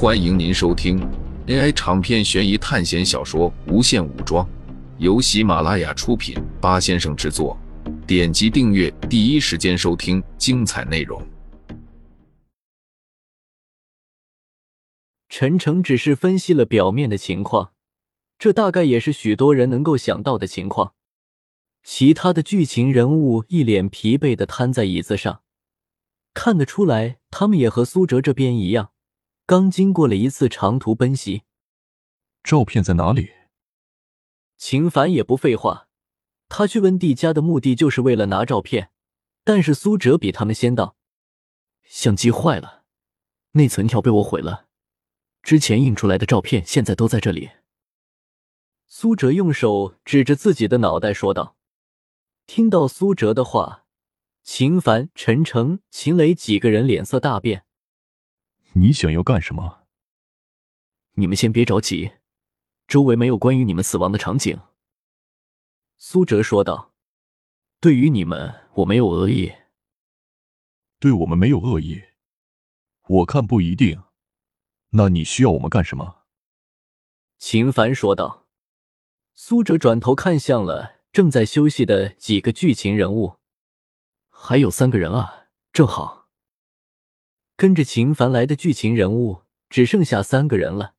欢迎您收听 AI 长篇悬疑探险小说《无限武装》，由喜马拉雅出品，八先生制作。点击订阅，第一时间收听精彩内容。陈诚只是分析了表面的情况，这大概也是许多人能够想到的情况。其他的剧情人物一脸疲惫的瘫在椅子上，看得出来，他们也和苏哲这边一样，刚经过了一次长途奔袭。照片在哪里？秦凡也不废话，他去温蒂家的目的就是为了拿照片，但是苏哲比他们先到，相机坏了，内存条被我毁了。之前印出来的照片现在都在这里。苏哲用手指着自己的脑袋说道。听到苏哲的话，秦凡、陈诚、秦磊几个人脸色大变。你想要干什么？你们先别着急，周围没有关于你们死亡的场景。苏哲说道：“对于你们，我没有恶意。对我们没有恶意，我看不一定。那你需要我们干什么？”秦凡说道。苏哲转头看向了。正在休息的几个剧情人物，还有三个人啊，正好跟着秦凡来的剧情人物只剩下三个人了。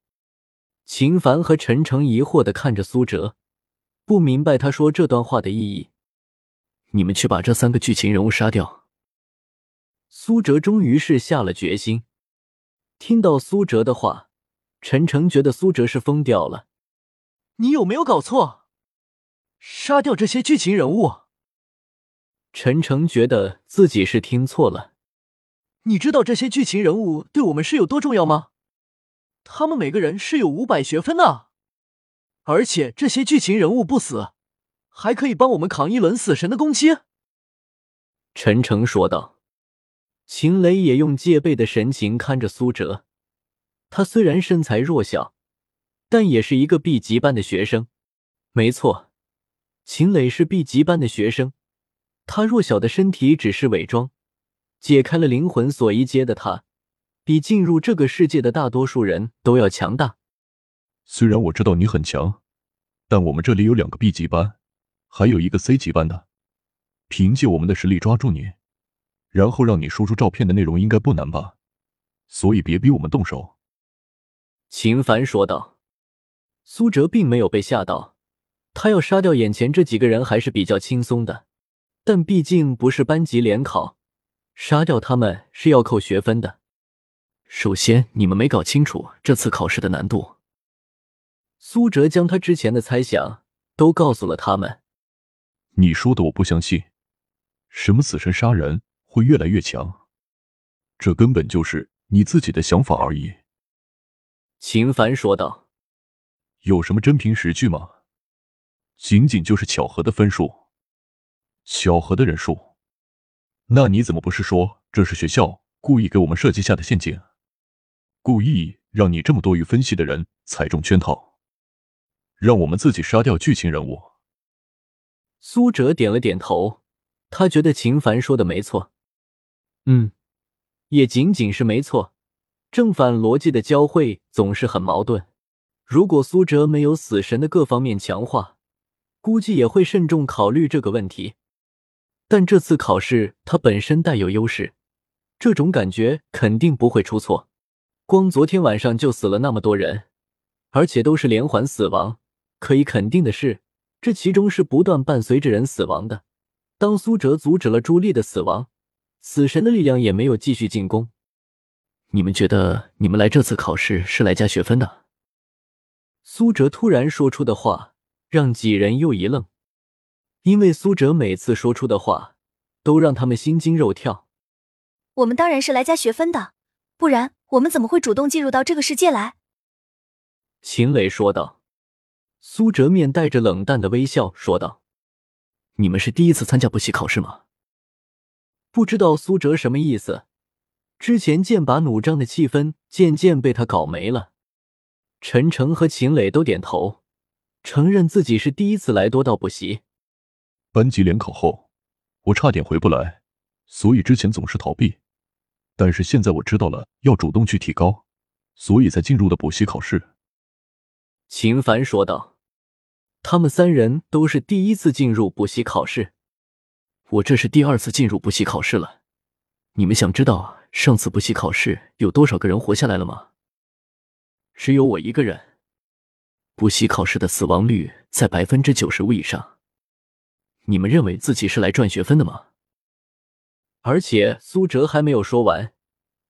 秦凡和陈诚疑惑的看着苏哲，不明白他说这段话的意义。你们去把这三个剧情人物杀掉。苏哲终于是下了决心。听到苏哲的话，陈诚觉得苏哲是疯掉了。你有没有搞错？杀掉这些剧情人物，陈诚觉得自己是听错了。你知道这些剧情人物对我们是有多重要吗？他们每个人是有五百学分的，而且这些剧情人物不死，还可以帮我们扛一轮死神的攻击。陈诚说道。秦雷也用戒备的神情看着苏哲，他虽然身材弱小，但也是一个 B 级班的学生。没错。秦磊是 B 级班的学生，他弱小的身体只是伪装，解开了灵魂锁一阶的他，比进入这个世界的大多数人都要强大。虽然我知道你很强，但我们这里有两个 B 级班，还有一个 C 级班的，凭借我们的实力抓住你，然后让你说出照片的内容，应该不难吧？所以别逼我们动手。”秦凡说道。苏哲并没有被吓到。他要杀掉眼前这几个人还是比较轻松的，但毕竟不是班级联考，杀掉他们是要扣学分的。首先，你们没搞清楚这次考试的难度。苏哲将他之前的猜想都告诉了他们。你说的我不相信，什么死神杀人会越来越强，这根本就是你自己的想法而已。秦凡说道。有什么真凭实据吗？仅仅就是巧合的分数，巧合的人数，那你怎么不是说这是学校故意给我们设计下的陷阱，故意让你这么多余分析的人踩中圈套，让我们自己杀掉剧情人物？苏哲点了点头，他觉得秦凡说的没错，嗯，也仅仅是没错，正反逻辑的交汇总是很矛盾。如果苏哲没有死神的各方面强化，估计也会慎重考虑这个问题，但这次考试他本身带有优势，这种感觉肯定不会出错。光昨天晚上就死了那么多人，而且都是连环死亡，可以肯定的是，这其中是不断伴随着人死亡的。当苏哲阻止了朱莉的死亡，死神的力量也没有继续进攻。你们觉得你们来这次考试是来加学分的？苏哲突然说出的话。让几人又一愣，因为苏哲每次说出的话都让他们心惊肉跳。我们当然是来加学分的，不然我们怎么会主动进入到这个世界来？秦磊说道。苏哲面带着冷淡的微笑说道：“你们是第一次参加补习考试吗？”不知道苏哲什么意思，之前剑拔弩张的气氛渐渐被他搞没了。陈诚和秦磊都点头。承认自己是第一次来多道补习。班级联考后，我差点回不来，所以之前总是逃避。但是现在我知道了要主动去提高，所以才进入了补习考试。秦凡说道：“他们三人都是第一次进入补习考试，我这是第二次进入补习考试了。你们想知道上次补习考试有多少个人活下来了吗？只有我一个人。补习考试的死亡率在百分之九十五以上。你们认为自己是来赚学分的吗？”而且苏哲还没有说完，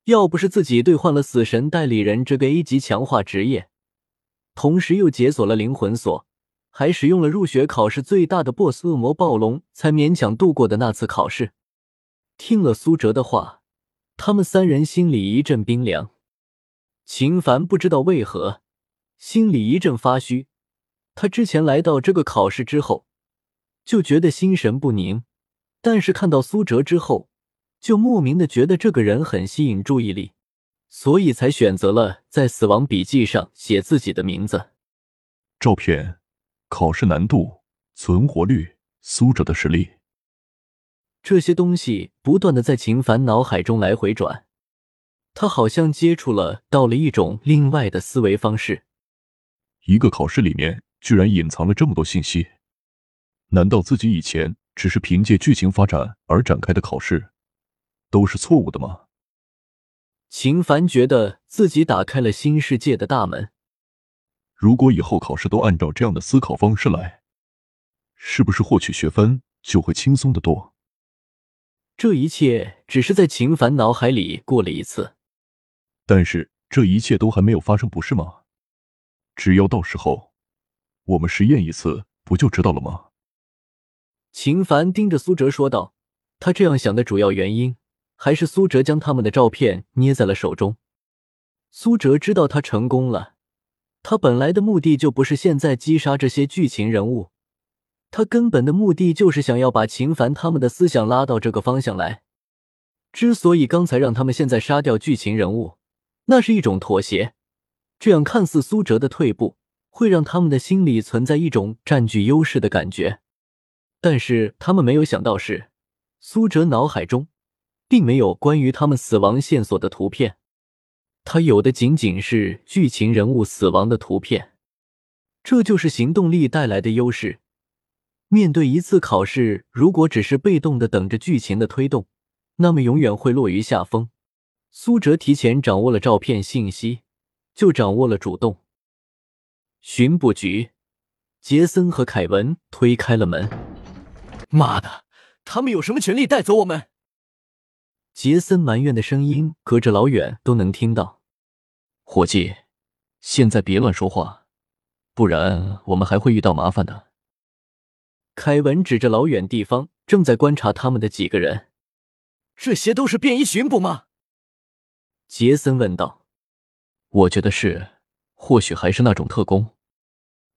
要不是自己兑换了死神代理人这个 A 级强化职业，同时又解锁了灵魂锁，还使用了入学考试最大的 BOSS 恶魔暴龙，才勉强度过的那次考试。听了苏哲的话，他们三人心里一阵冰凉。秦凡不知道为何心里一阵发虚，他之前来到这个考试之后，就觉得心神不宁，但是看到苏哲之后。就莫名的觉得这个人很吸引注意力，所以才选择了在死亡笔记上写自己的名字。照片、考试难度、存活率、苏哲的实力，这些东西不断的在秦凡脑海中来回转，他好像接触了到了一种另外的思维方式。一个考试里面居然隐藏了这么多信息，难道自己以前只是凭借剧情发展而展开的考试？都是错误的吗？秦凡觉得自己打开了新世界的大门。如果以后考试都按照这样的思考方式来，是不是获取学分就会轻松的多？这一切只是在秦凡脑海里过了一次，但是这一切都还没有发生，不是吗？只要到时候我们实验一次，不就知道了吗？秦凡盯着苏哲说道：“他这样想的主要原因。”还是苏哲将他们的照片捏在了手中。苏哲知道他成功了，他本来的目的就不是现在击杀这些剧情人物，他根本的目的就是想要把秦凡他们的思想拉到这个方向来。之所以刚才让他们现在杀掉剧情人物，那是一种妥协。这样看似苏哲的退步，会让他们的心里存在一种占据优势的感觉。但是他们没有想到是，苏哲脑海中。并没有关于他们死亡线索的图片，他有的仅仅是剧情人物死亡的图片。这就是行动力带来的优势。面对一次考试，如果只是被动的等着剧情的推动，那么永远会落于下风。苏哲提前掌握了照片信息，就掌握了主动。巡捕局，杰森和凯文推开了门。妈的，他们有什么权利带走我们？杰森埋怨的声音隔着老远都能听到。伙计，现在别乱说话，不然我们还会遇到麻烦的。凯文指着老远地方正在观察他们的几个人，这些都是便衣巡捕吗？杰森问道。我觉得是，或许还是那种特工，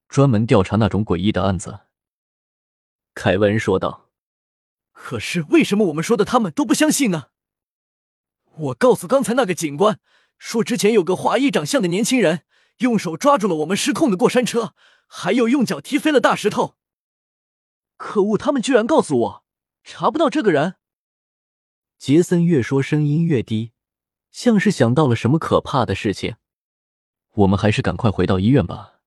专门调查那种诡异的案子。凯文说道。可是为什么我们说的他们都不相信呢？我告诉刚才那个警官，说之前有个华裔长相的年轻人，用手抓住了我们失控的过山车，还有用脚踢飞了大石头。可恶，他们居然告诉我查不到这个人。杰森越说声音越低，像是想到了什么可怕的事情。我们还是赶快回到医院吧，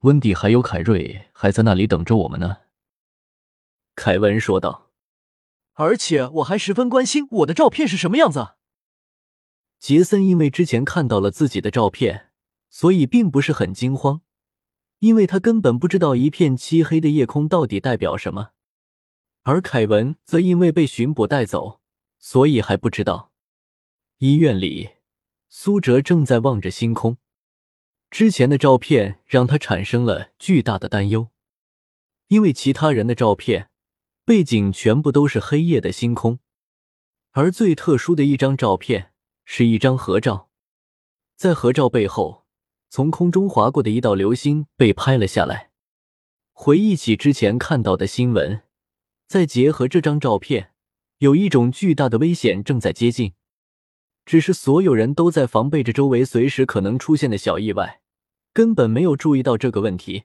温迪还有凯瑞还在那里等着我们呢。凯文说道。而且我还十分关心我的照片是什么样子。杰森因为之前看到了自己的照片，所以并不是很惊慌，因为他根本不知道一片漆黑的夜空到底代表什么。而凯文则因为被巡捕带走，所以还不知道。医院里，苏哲正在望着星空，之前的照片让他产生了巨大的担忧，因为其他人的照片背景全部都是黑夜的星空，而最特殊的一张照片。是一张合照，在合照背后，从空中划过的一道流星被拍了下来。回忆起之前看到的新闻，再结合这张照片，有一种巨大的危险正在接近。只是所有人都在防备着周围随时可能出现的小意外，根本没有注意到这个问题。